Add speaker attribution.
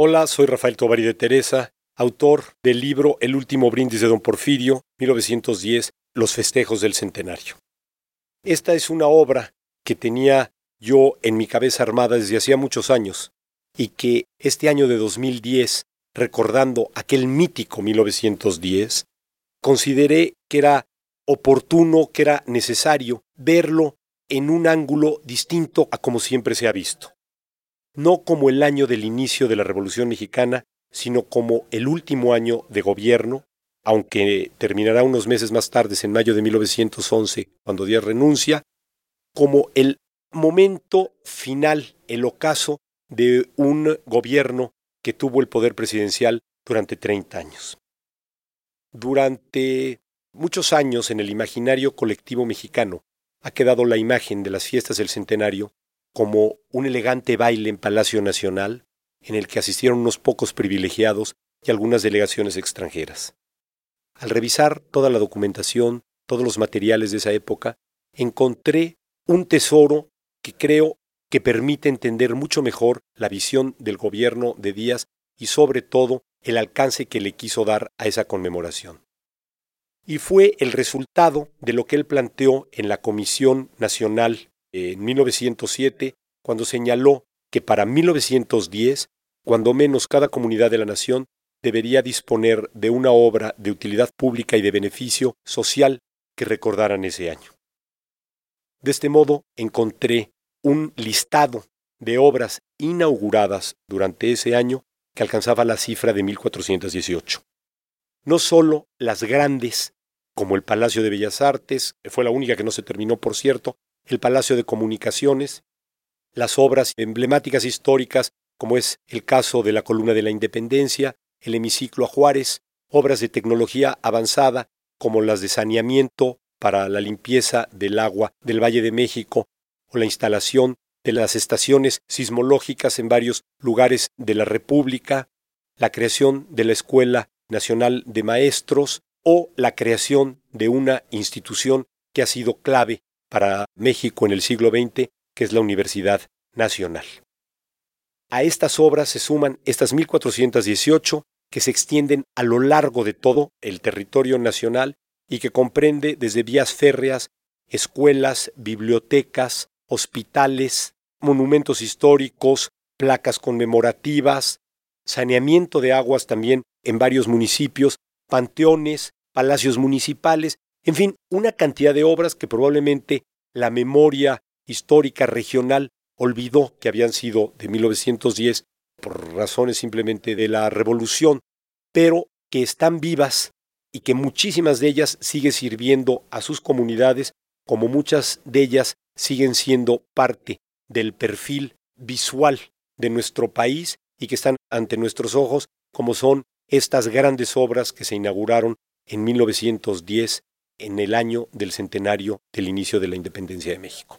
Speaker 1: Hola, soy Rafael Tovari de Teresa, autor del libro El último brindis de don Porfirio, 1910, Los festejos del centenario. Esta es una obra que tenía yo en mi cabeza armada desde hacía muchos años y que este año de 2010, recordando aquel mítico 1910, consideré que era oportuno, que era necesario verlo en un ángulo distinto a como siempre se ha visto. No como el año del inicio de la Revolución Mexicana, sino como el último año de gobierno, aunque terminará unos meses más tarde, en mayo de 1911, cuando Díaz renuncia, como el momento final, el ocaso de un gobierno que tuvo el poder presidencial durante 30 años. Durante muchos años en el imaginario colectivo mexicano ha quedado la imagen de las fiestas del centenario como un elegante baile en Palacio Nacional en el que asistieron unos pocos privilegiados y algunas delegaciones extranjeras. Al revisar toda la documentación, todos los materiales de esa época, encontré un tesoro que creo que permite entender mucho mejor la visión del gobierno de Díaz y sobre todo el alcance que le quiso dar a esa conmemoración. Y fue el resultado de lo que él planteó en la Comisión Nacional en 1907, cuando señaló que para 1910, cuando menos cada comunidad de la nación debería disponer de una obra de utilidad pública y de beneficio social que recordaran ese año. De este modo encontré un listado de obras inauguradas durante ese año que alcanzaba la cifra de 1418. No solo las grandes, como el Palacio de Bellas Artes, fue la única que no se terminó, por cierto, el Palacio de Comunicaciones, las obras emblemáticas históricas, como es el caso de la Columna de la Independencia, el Hemiciclo a Juárez, obras de tecnología avanzada, como las de saneamiento para la limpieza del agua del Valle de México o la instalación de las estaciones sismológicas en varios lugares de la República, la creación de la Escuela Nacional de Maestros o la creación de una institución que ha sido clave para México en el siglo XX, que es la Universidad Nacional. A estas obras se suman estas 1418 que se extienden a lo largo de todo el territorio nacional y que comprende desde vías férreas, escuelas, bibliotecas, hospitales, monumentos históricos, placas conmemorativas, saneamiento de aguas también en varios municipios, panteones, palacios municipales, en fin, una cantidad de obras que probablemente la memoria histórica regional olvidó que habían sido de 1910 por razones simplemente de la revolución, pero que están vivas y que muchísimas de ellas siguen sirviendo a sus comunidades, como muchas de ellas siguen siendo parte del perfil visual de nuestro país y que están ante nuestros ojos, como son estas grandes obras que se inauguraron en 1910, en el año del centenario del inicio de la independencia de México.